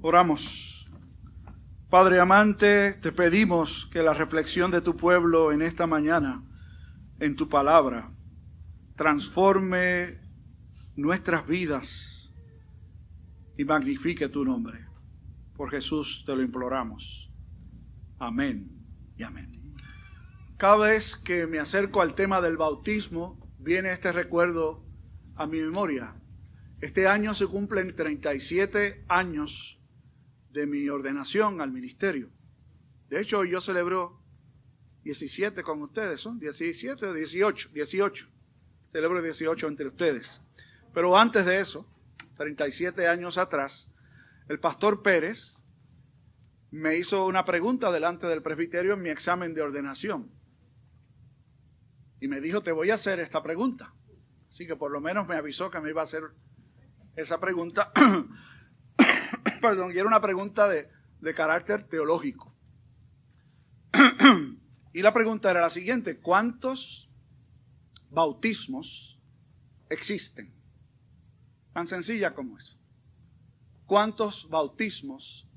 Oramos. Padre amante, te pedimos que la reflexión de tu pueblo en esta mañana, en tu palabra, transforme nuestras vidas y magnifique tu nombre. Por Jesús te lo imploramos. Amén y amén. Cada vez que me acerco al tema del bautismo, viene este recuerdo a mi memoria. Este año se cumplen 37 años de mi ordenación al ministerio. De hecho, yo celebro 17 con ustedes, ¿son 17 o 18? 18. Celebro 18 entre ustedes. Pero antes de eso, 37 años atrás, el pastor Pérez me hizo una pregunta delante del presbiterio en mi examen de ordenación. Y me dijo, te voy a hacer esta pregunta. Así que por lo menos me avisó que me iba a hacer esa pregunta perdón, y era una pregunta de, de carácter teológico. y la pregunta era la siguiente, ¿cuántos bautismos existen? Tan sencilla como eso. ¿Cuántos bautismos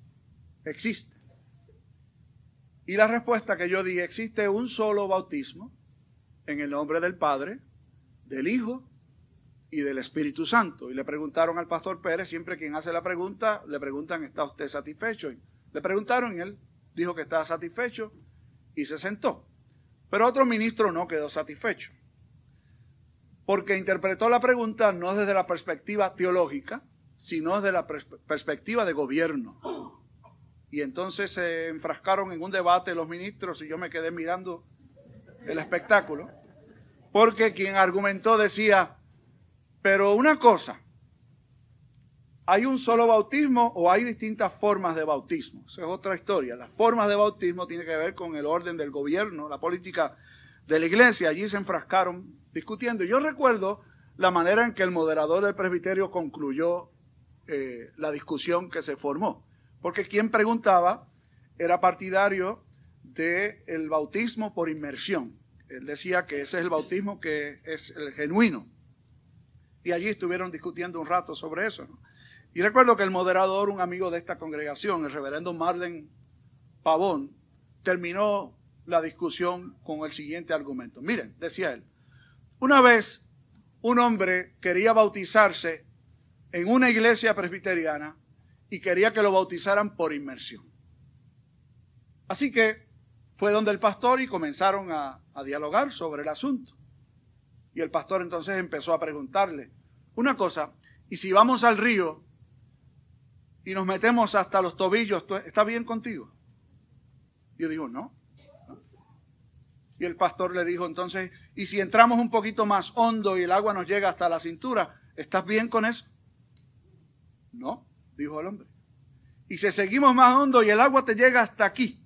existen? Y la respuesta que yo di, existe un solo bautismo en el nombre del Padre, del Hijo y del Espíritu Santo. Y le preguntaron al pastor Pérez, siempre quien hace la pregunta, le preguntan, ¿está usted satisfecho? Le preguntaron y él dijo que estaba satisfecho y se sentó. Pero otro ministro no quedó satisfecho, porque interpretó la pregunta no desde la perspectiva teológica, sino desde la perspectiva de gobierno. Y entonces se enfrascaron en un debate los ministros y yo me quedé mirando el espectáculo, porque quien argumentó decía, pero una cosa, ¿hay un solo bautismo o hay distintas formas de bautismo? Esa es otra historia. Las formas de bautismo tienen que ver con el orden del gobierno, la política de la iglesia. Allí se enfrascaron discutiendo. Yo recuerdo la manera en que el moderador del presbiterio concluyó eh, la discusión que se formó. Porque quien preguntaba era partidario del bautismo por inmersión. Él decía que ese es el bautismo que es el genuino. Y allí estuvieron discutiendo un rato sobre eso. Y recuerdo que el moderador, un amigo de esta congregación, el reverendo Marlen Pavón, terminó la discusión con el siguiente argumento. Miren, decía él, una vez un hombre quería bautizarse en una iglesia presbiteriana y quería que lo bautizaran por inmersión. Así que fue donde el pastor y comenzaron a, a dialogar sobre el asunto. Y el pastor entonces empezó a preguntarle, una cosa, y si vamos al río y nos metemos hasta los tobillos, ¿está bien contigo? Yo digo, no. Y el pastor le dijo entonces, y si entramos un poquito más hondo y el agua nos llega hasta la cintura, ¿estás bien con eso? No, dijo el hombre. Y si seguimos más hondo y el agua te llega hasta aquí,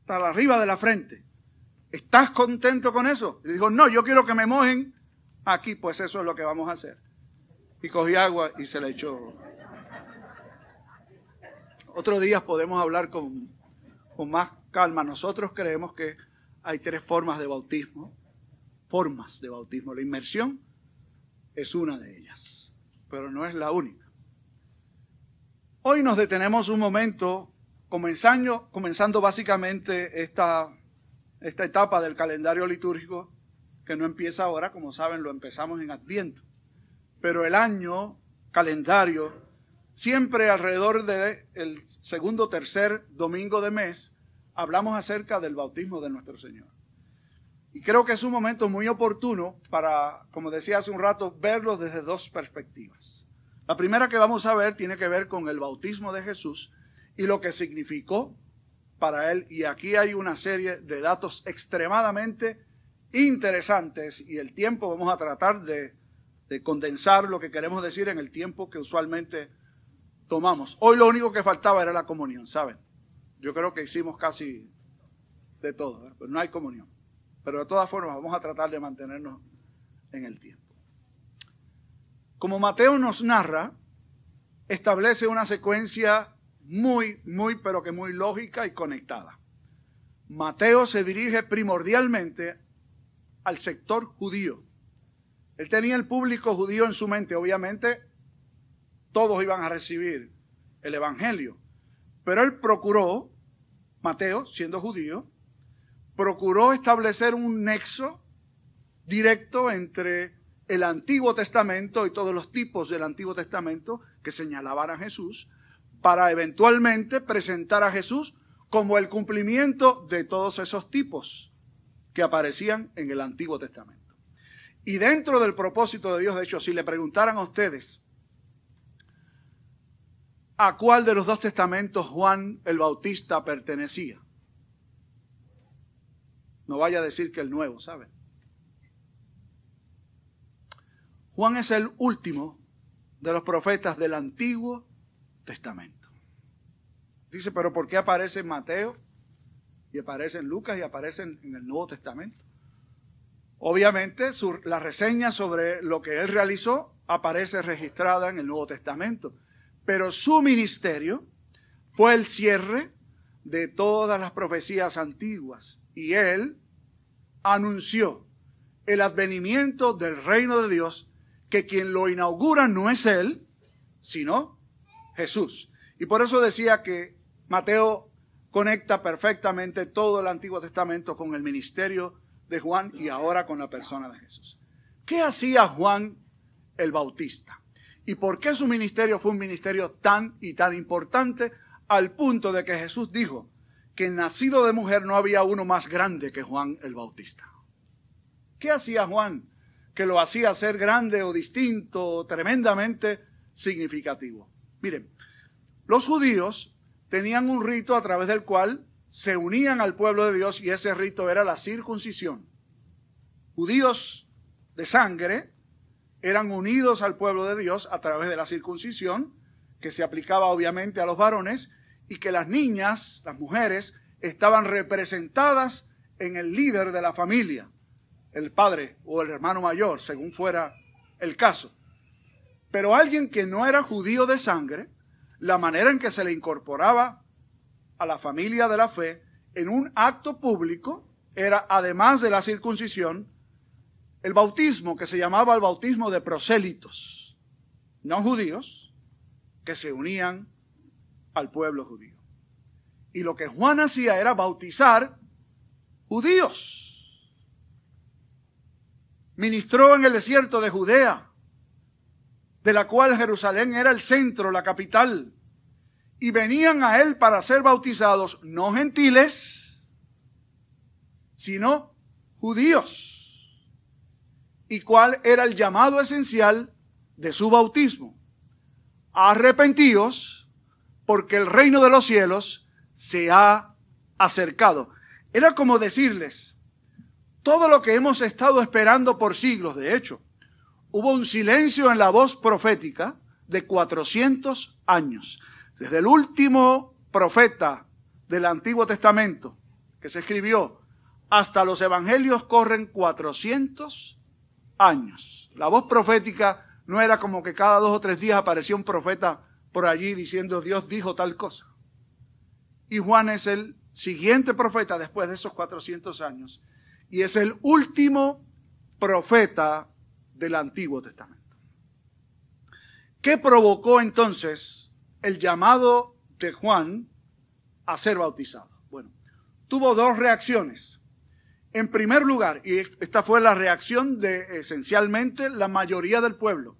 hasta arriba de la frente, ¿Estás contento con eso? Le dijo, no, yo quiero que me mojen aquí, pues eso es lo que vamos a hacer. Y cogí agua y se la echó. Otro día podemos hablar con, con más calma. Nosotros creemos que hay tres formas de bautismo. Formas de bautismo. La inmersión es una de ellas, pero no es la única. Hoy nos detenemos un momento comenzando, comenzando básicamente esta esta etapa del calendario litúrgico que no empieza ahora, como saben, lo empezamos en Adviento. Pero el año calendario, siempre alrededor del segundo o tercer domingo de mes, hablamos acerca del bautismo de nuestro Señor. Y creo que es un momento muy oportuno para, como decía hace un rato, verlo desde dos perspectivas. La primera que vamos a ver tiene que ver con el bautismo de Jesús y lo que significó para él y aquí hay una serie de datos extremadamente interesantes y el tiempo vamos a tratar de, condensar lo que queremos decir en el tiempo que usualmente tomamos. Hoy lo único que faltaba era la comunión, ¿saben? Yo creo que hicimos casi de todo, pero no hay comunión. Pero de todas formas vamos a tratar de mantenernos en el tiempo. Como Mateo nos narra, establece una secuencia muy, muy, pero que muy lógica y conectada. Mateo se dirige primordialmente al sector judío. Él tenía el público judío en su mente, obviamente todos iban a recibir el Evangelio. Pero él procuró, Mateo, siendo judío, procuró establecer un nexo directo entre el Antiguo Testamento y todos los tipos del Antiguo Testamento que señalaban a Jesús, para eventualmente presentar a Jesús como el cumplimiento de todos esos tipos que aparecían en el Antiguo Testamento. Y dentro del propósito de Dios, de hecho, si le preguntaran a ustedes a cuál de los dos testamentos Juan el Bautista pertenecía, no vaya a decir que el nuevo, ¿saben? Juan es el último de los profetas del Antiguo Testamento. Dice, pero ¿por qué aparece en Mateo? Y aparece en Lucas y aparece en, el Nuevo Testamento. Obviamente la reseña sobre lo que él realizó aparece registrada en el Nuevo Testamento. Pero su ministerio fue el cierre de todas las profecías antiguas. Y él anunció el advenimiento del reino de Dios que quien lo inaugura no es Él, sino Jesús. Y por eso decía que Mateo conecta perfectamente todo el Antiguo Testamento con el ministerio de Juan y ahora con la persona de Jesús. ¿Qué hacía Juan el Bautista? ¿Y por qué su ministerio fue un ministerio tan y tan importante al punto de que Jesús dijo que nacido de mujer no había uno más grande que Juan el Bautista? ¿Qué hacía Juan que lo hacía ser grande o distinto, tremendamente significativo. Miren, los judíos tenían un rito a través del cual se unían al pueblo de Dios y ese rito era la circuncisión. Judíos de sangre eran unidos al pueblo de Dios a través de la circuncisión, que se aplicaba obviamente a los varones, y que las niñas, las mujeres, estaban representadas en el líder de la familia el padre o el hermano mayor, según fuera el caso. Pero alguien que no era judío de sangre, la manera en que se le incorporaba a la familia de la fe en un acto público era, además de la circuncisión, el bautismo que se llamaba el bautismo de prosélitos, no judíos, que se unían al pueblo judío. Y lo que Juan hacía era bautizar judíos ministró en el desierto de Judea, de la cual Jerusalén era el centro, la capital, y venían a él para ser bautizados no gentiles, sino judíos. ¿Y cuál era el llamado esencial de su bautismo? Arrepentíos, porque el reino de los cielos se ha acercado. Era como decirles, todo lo que hemos estado esperando por siglos, de hecho, hubo un silencio en la voz profética de 400 años. Desde el último profeta del Antiguo Testamento que se escribió hasta los evangelios corren 400 años. La voz profética no era como que cada dos o tres días aparecía un profeta por allí diciendo Dios dijo tal cosa. Y Juan es el siguiente profeta después de esos 400 años y es el último profeta del Antiguo Testamento. ¿Qué provocó entonces el llamado de Juan a ser bautizado? Bueno, tuvo dos reacciones. En primer lugar, y esta fue la reacción de esencialmente la mayoría del pueblo,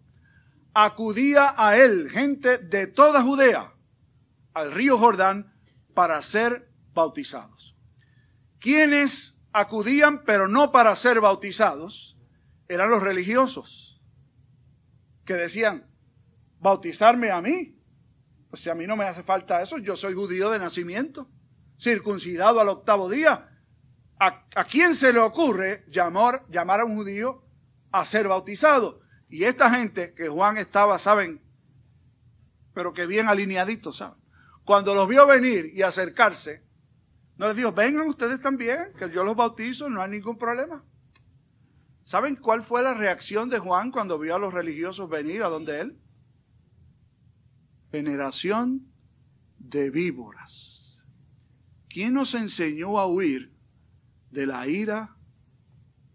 acudía a él gente de toda Judea, al río Jordán, para ser bautizados. ¿Quiénes acudían, pero no para ser bautizados, eran los religiosos, que decían, bautizarme a mí. Pues si a mí no me hace falta eso, yo soy judío de nacimiento, circuncidado al octavo día. ¿A, quién se le ocurre llamar, llamar a un judío a ser bautizado? Y esta gente que Juan estaba, saben, pero que bien alineadito, ¿saben? Cuando los vio venir y acercarse, no les dijo, vengan ustedes también, que yo los bautizo, no hay ningún problema. ¿Saben cuál fue la reacción de Juan cuando vio a los religiosos venir a donde él? Generación de víboras. ¿Quién nos enseñó a huir de la ira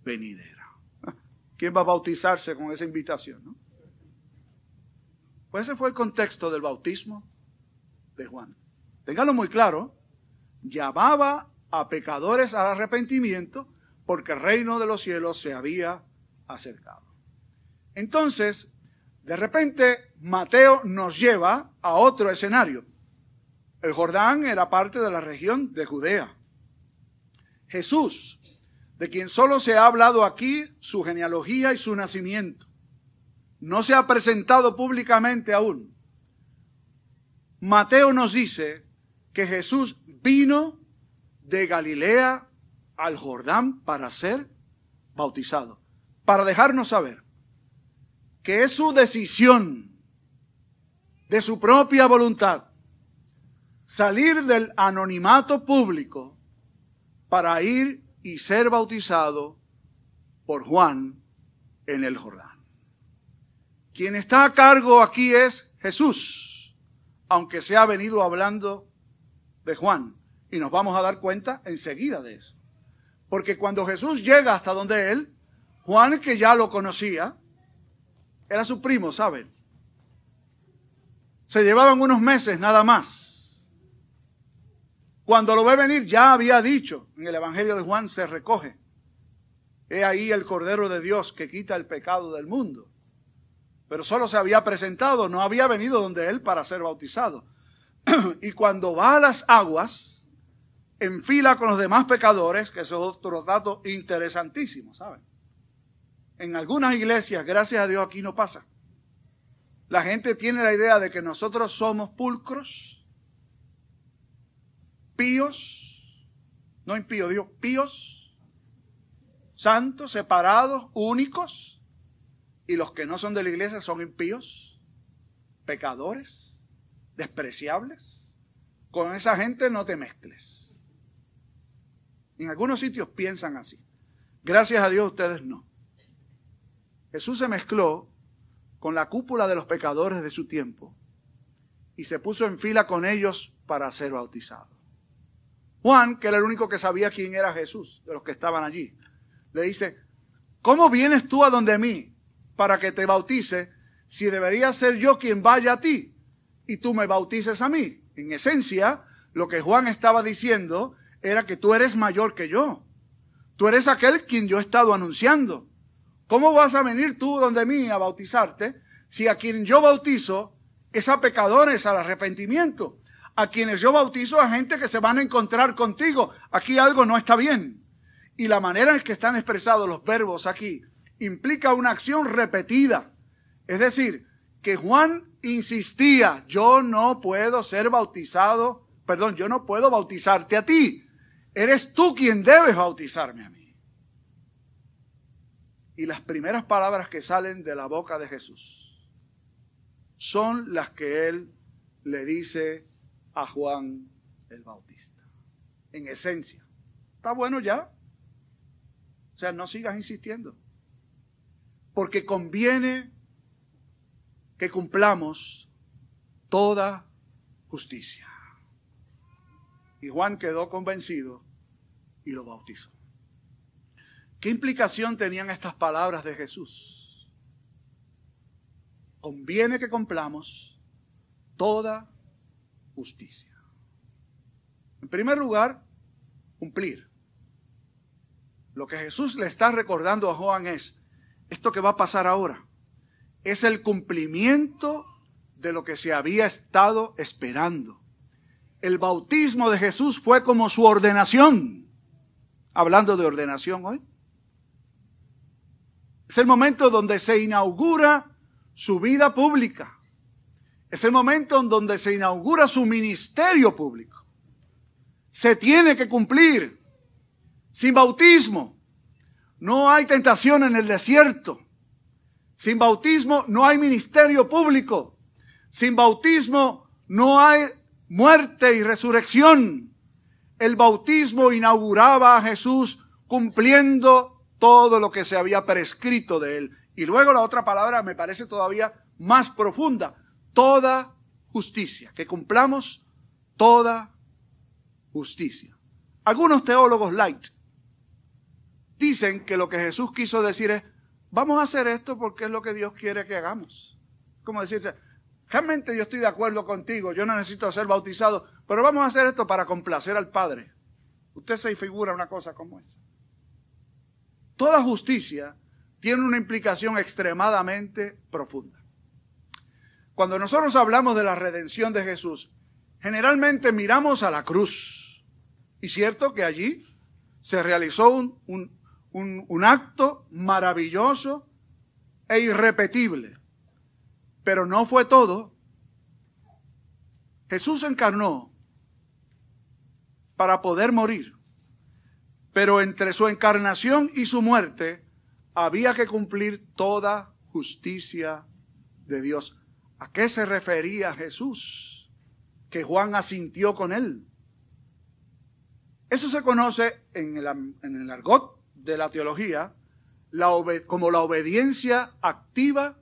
venidera? ¿Quién va a bautizarse con esa invitación? Pues ese fue el contexto del bautismo de Juan. Ténganlo muy claro, llamaba a pecadores al arrepentimiento porque el reino de los cielos se había acercado. Entonces, de repente, Mateo nos lleva a otro escenario. El Jordán era parte de la región de Judea. Jesús, de quien solo se ha hablado aquí su genealogía y su nacimiento, no se ha presentado públicamente aún. Mateo nos dice que Jesús vino de Galilea al Jordán para ser bautizado, para dejarnos saber que es su decisión de su propia voluntad salir del anonimato público para ir y ser bautizado por Juan en el Jordán. Quien está a cargo aquí es Jesús, aunque se ha venido hablando de Juan. Y nos vamos a dar cuenta enseguida de eso. Porque cuando Jesús llega hasta donde él, Juan, que ya lo conocía, era su primo, ¿saben? Se llevaban unos meses nada más. Cuando lo ve venir, ya había dicho, en el Evangelio de Juan se recoge. He ahí el Cordero de Dios que quita el pecado del mundo. Pero solo se había presentado, no había venido donde él para ser bautizado. y cuando va a las aguas, en fila con los demás pecadores, que es otro dato interesantísimo, ¿saben? En algunas iglesias, gracias a Dios, aquí no pasa. La gente tiene la idea de que nosotros somos pulcros, píos, no impíos, digo píos, santos, separados, únicos, y los que no son de la iglesia son impíos, pecadores, despreciables. Con esa gente no te mezcles. En algunos sitios piensan así. Gracias a Dios ustedes no. Jesús se mezcló con la cúpula de los pecadores de su tiempo y se puso en fila con ellos para ser bautizado. Juan, que era el único que sabía quién era Jesús, de los que estaban allí, le dice, ¿cómo vienes tú a donde mí para que te bautice si debería ser yo quien vaya a ti y tú me bautices a mí? En esencia, lo que Juan estaba diciendo era que tú eres mayor que yo. Tú eres aquel quien yo he estado anunciando. ¿Cómo vas a venir tú donde mí a bautizarte si a quien yo bautizo es a pecadores al arrepentimiento? A quienes yo bautizo a gente que se van a encontrar contigo. Aquí algo no está bien. Y la manera en que están expresados los verbos aquí implica una acción repetida. Es decir, que Juan insistía, yo no puedo ser bautizado, perdón, yo no puedo bautizarte a ti. Eres tú quien debes bautizarme a mí. Y las primeras palabras que salen de la boca de Jesús son las que él le dice a Juan el Bautista. En esencia. ¿Está bueno ya? O sea, no sigas insistiendo. Porque conviene que cumplamos toda justicia. Y Juan quedó convencido y lo bautizó. ¿Qué implicación tenían estas palabras de Jesús? Conviene que cumplamos toda justicia. En primer lugar, cumplir. Lo que Jesús le está recordando a Juan es, esto que va a pasar ahora, es el cumplimiento de lo que se había estado esperando. El bautismo de Jesús fue como su ordenación. Hablando de ordenación hoy. Es el momento donde se inaugura su vida pública. Es el momento en donde se inaugura su ministerio público. Se tiene que cumplir. Sin bautismo no hay tentación en el desierto. Sin bautismo no hay ministerio público. Sin bautismo no hay muerte y resurrección. El bautismo inauguraba a Jesús cumpliendo todo lo que se había prescrito de él. Y luego la otra palabra me parece todavía más profunda, toda justicia, que cumplamos toda justicia. Algunos teólogos light dicen que lo que Jesús quiso decir es, vamos a hacer esto porque es lo que Dios quiere que hagamos. Como decirse, realmente yo estoy de acuerdo contigo, yo no necesito ser bautizado, pero vamos a hacer esto para complacer al Padre. Usted se figura una cosa como esa. Toda justicia tiene una implicación extremadamente profunda. Cuando nosotros hablamos de la redención de Jesús, generalmente miramos a la cruz. Y cierto que allí se realizó un, un acto maravilloso e irrepetible. Pero no fue todo. Jesús encarnó para poder morir. Pero entre su encarnación y su muerte había que cumplir toda justicia de Dios. ¿A qué se refería Jesús? Que Juan asintió con él. Eso se conoce en el, argot de la teología como la obediencia activa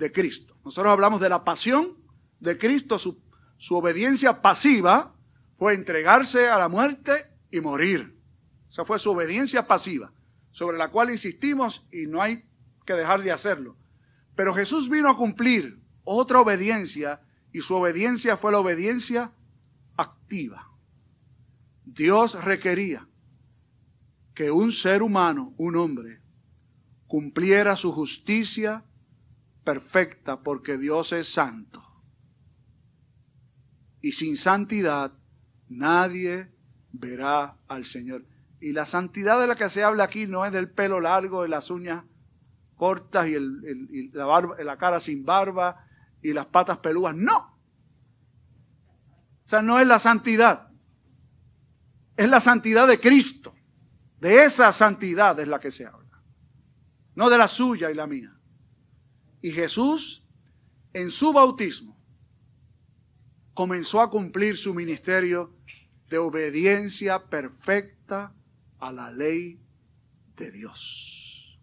de Cristo. Nosotros hablamos de la pasión de Cristo, su, su obediencia pasiva fue entregarse a la muerte y morir. Esa fue su obediencia pasiva, sobre la cual insistimos y no hay que dejar de hacerlo. Pero Jesús vino a cumplir otra obediencia y su obediencia fue la obediencia activa. Dios requería que un ser humano, un hombre, cumpliera su justicia perfecta porque Dios es santo. Y sin santidad nadie verá al Señor. Y la santidad de la que se habla aquí no es del pelo largo, de las uñas cortas y, la, la cara sin barba y las patas peludas. No. O sea, no es la santidad. Es la santidad de Cristo. De esa santidad es la que se habla no de la suya y la mía. Y Jesús, en su bautismo, comenzó a cumplir su ministerio de obediencia perfecta a la ley de Dios.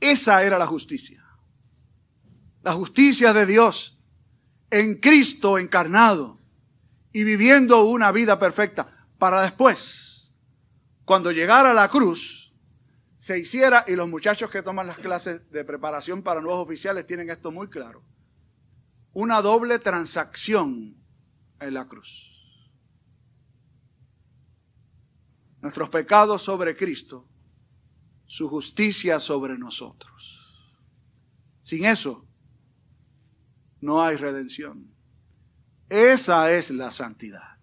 Esa era la justicia. La justicia de Dios en Cristo encarnado y viviendo una vida perfecta para después, cuando llegara la cruz, se hiciera, y los muchachos que toman las clases de preparación para nuevos oficiales tienen esto muy claro, una doble transacción en la cruz. Nuestros pecados sobre Cristo, su justicia sobre nosotros. Sin eso, no hay redención. Esa es la santidad,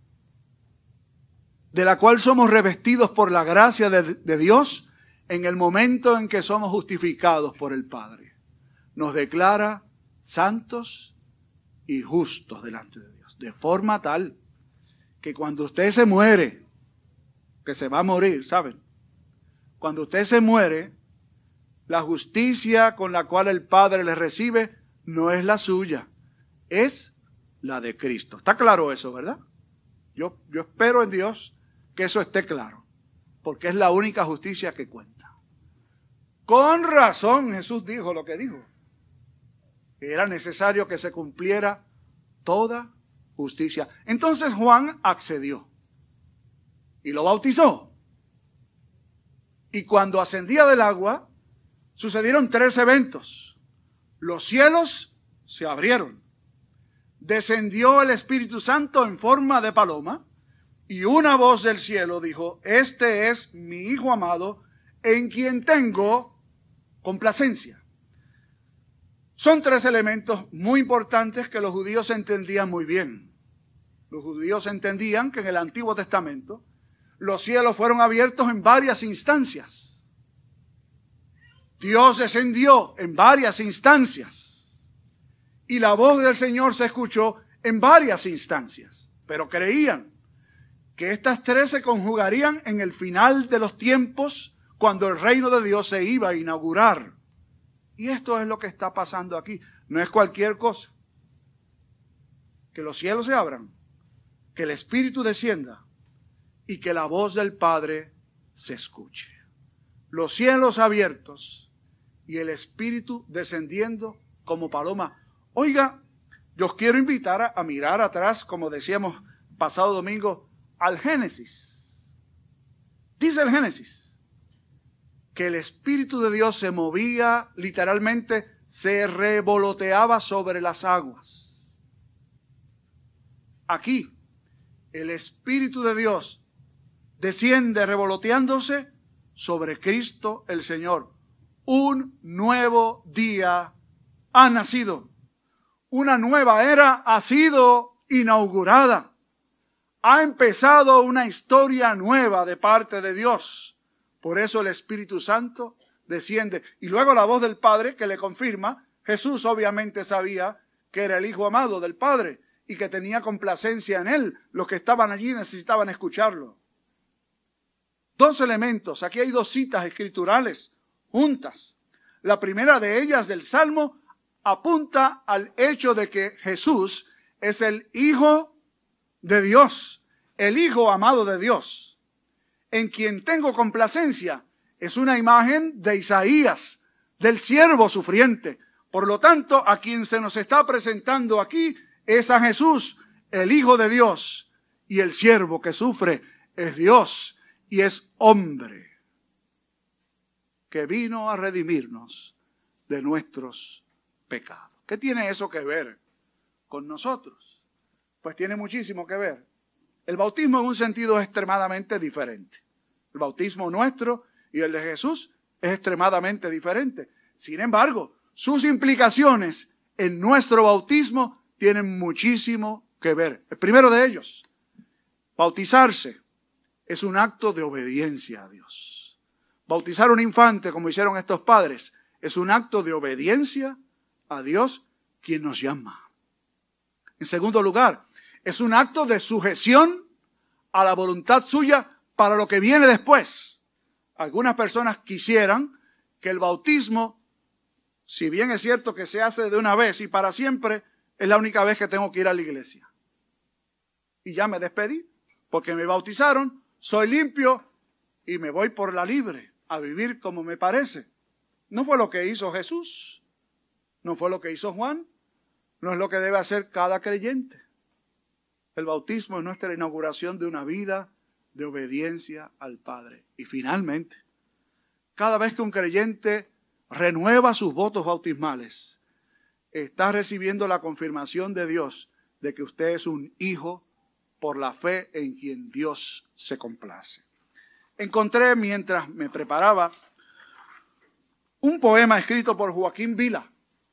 de la cual somos revestidos por la gracia de, de Dios en el momento en que somos justificados por el Padre. Nos declara santos y justos delante de Dios. De forma tal que cuando usted se muere, que se va a morir, ¿saben? Cuando usted se muere, la justicia con la cual el Padre le recibe no es la suya, es la de Cristo. ¿Está claro eso, verdad? Yo, yo espero en Dios que eso esté claro, porque es la única justicia que cuenta. Con razón Jesús dijo lo que dijo. era necesario que se cumpliera toda justicia. Entonces Juan accedió y lo bautizó. Y cuando ascendía del agua, sucedieron tres eventos. Los cielos se abrieron. Descendió el Espíritu Santo en forma de paloma y una voz del cielo dijo, este es mi Hijo amado en quien tengo complacencia. Son tres elementos muy importantes que los judíos entendían muy bien. Los judíos entendían que en el Antiguo Testamento los cielos fueron abiertos en varias instancias. Dios descendió en varias instancias. Y la voz del Señor se escuchó en varias instancias. Pero creían que estas tres se conjugarían en el final de los tiempos cuando el reino de Dios se iba a inaugurar. Y esto es lo que está pasando aquí. No es cualquier cosa. Que los cielos se abran, que el Espíritu descienda y que la voz del Padre se escuche. Los cielos abiertos y el Espíritu descendiendo como paloma. Oiga, yo quiero invitar a, a mirar atrás, como decíamos pasado domingo, al Génesis. Dice el Génesis que el Espíritu de Dios se movía literalmente se revoloteaba sobre las aguas. Aquí, el Espíritu de Dios desciende revoloteándose sobre Cristo el Señor. Un nuevo día ha nacido. Una nueva era ha sido inaugurada. Ha empezado una historia nueva de parte de Dios. Por eso el Espíritu Santo desciende. Y luego la voz del Padre que le confirma, Jesús obviamente sabía que era el Hijo amado del Padre y que tenía complacencia en él. Los que estaban allí necesitaban escucharlo. Dos elementos, aquí hay dos citas escriturales juntas. La primera de ellas del Salmo apunta al hecho de que Jesús es el Hijo de Dios, el Hijo amado de Dios, en quien tengo complacencia. Es una imagen de Isaías, del siervo sufriente. Por lo tanto, a quien se nos está presentando aquí es a Jesús, el Hijo de Dios, y el siervo que sufre es Dios y es hombre que vino a redimirnos de nuestros pecados. ¿Qué tiene eso que ver con nosotros? Pues tiene muchísimo que ver. El bautismo en un sentido es extremadamente diferente. El bautismo nuestro y el de Jesús es extremadamente diferente. Sin embargo, sus implicaciones en nuestro bautismo tienen muchísimo que ver. El primero de ellos, bautizarse es un acto de obediencia a Dios. Bautizar un infante, como hicieron estos padres, es un acto de obediencia a Dios quien nos llama. En segundo lugar, es un acto de sujeción a la voluntad suya para lo que viene después. Algunas personas quisieran que el bautismo, si bien es cierto que se hace de una vez y para siempre, es la única vez que tengo que ir a la iglesia. Y ya me despedí, porque me bautizaron, soy limpio y me voy por la libre a vivir como me parece. No fue lo que hizo Jesús, no fue lo que hizo Juan, no es lo que debe hacer cada creyente. El bautismo es nuestra inauguración de una vida de obediencia al Padre. Y finalmente, cada vez que un creyente renueva sus votos bautismales, está recibiendo la confirmación de Dios de que usted es un hijo por la fe en quien Dios se complace. Encontré mientras me preparaba un poema escrito por Joaquín Vila,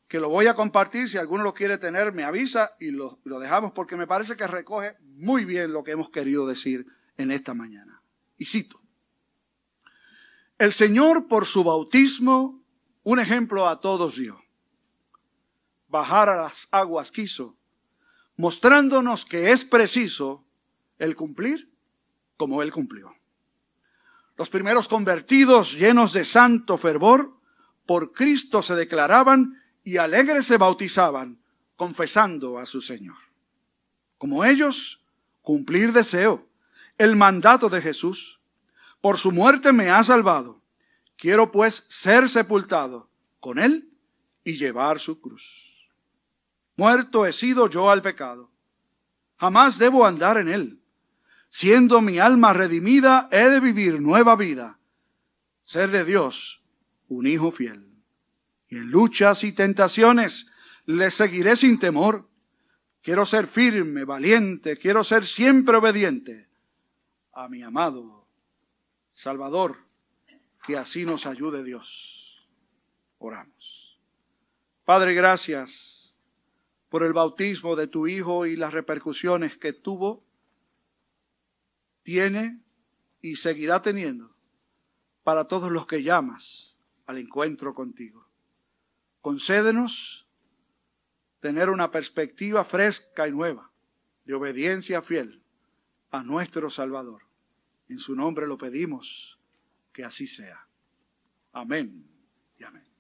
que lo voy a compartir, si alguno lo quiere tener me avisa y lo, lo dejamos porque me parece que recoge muy bien lo que hemos querido decir en esta mañana. Y cito, el Señor por su bautismo un ejemplo a todos dio. Bajar a las aguas quiso mostrándonos que es preciso el cumplir como Él cumplió. Los primeros convertidos, llenos de santo fervor, por Cristo se declaraban y alegres se bautizaban, confesando a su Señor. Como ellos, cumplir deseo el mandato de Jesús. Por su muerte me ha salvado. Quiero pues ser sepultado con Él y llevar su cruz. Muerto he sido yo al pecado. Jamás debo andar en él. Siendo mi alma redimida, he de vivir nueva vida. Ser de Dios un hijo fiel. En luchas y tentaciones le seguiré sin temor. Quiero ser firme, valiente, quiero ser siempre obediente a mi amado Salvador. Que así nos ayude Dios. Oramos. Padre, gracias por el bautismo de tu Hijo y las repercusiones que tuvo, tiene y seguirá teniendo para todos los que llamas al encuentro contigo. Concédenos tener una perspectiva fresca y nueva de obediencia fiel a nuestro Salvador. En su nombre lo pedimos, que así sea. Amén y amén.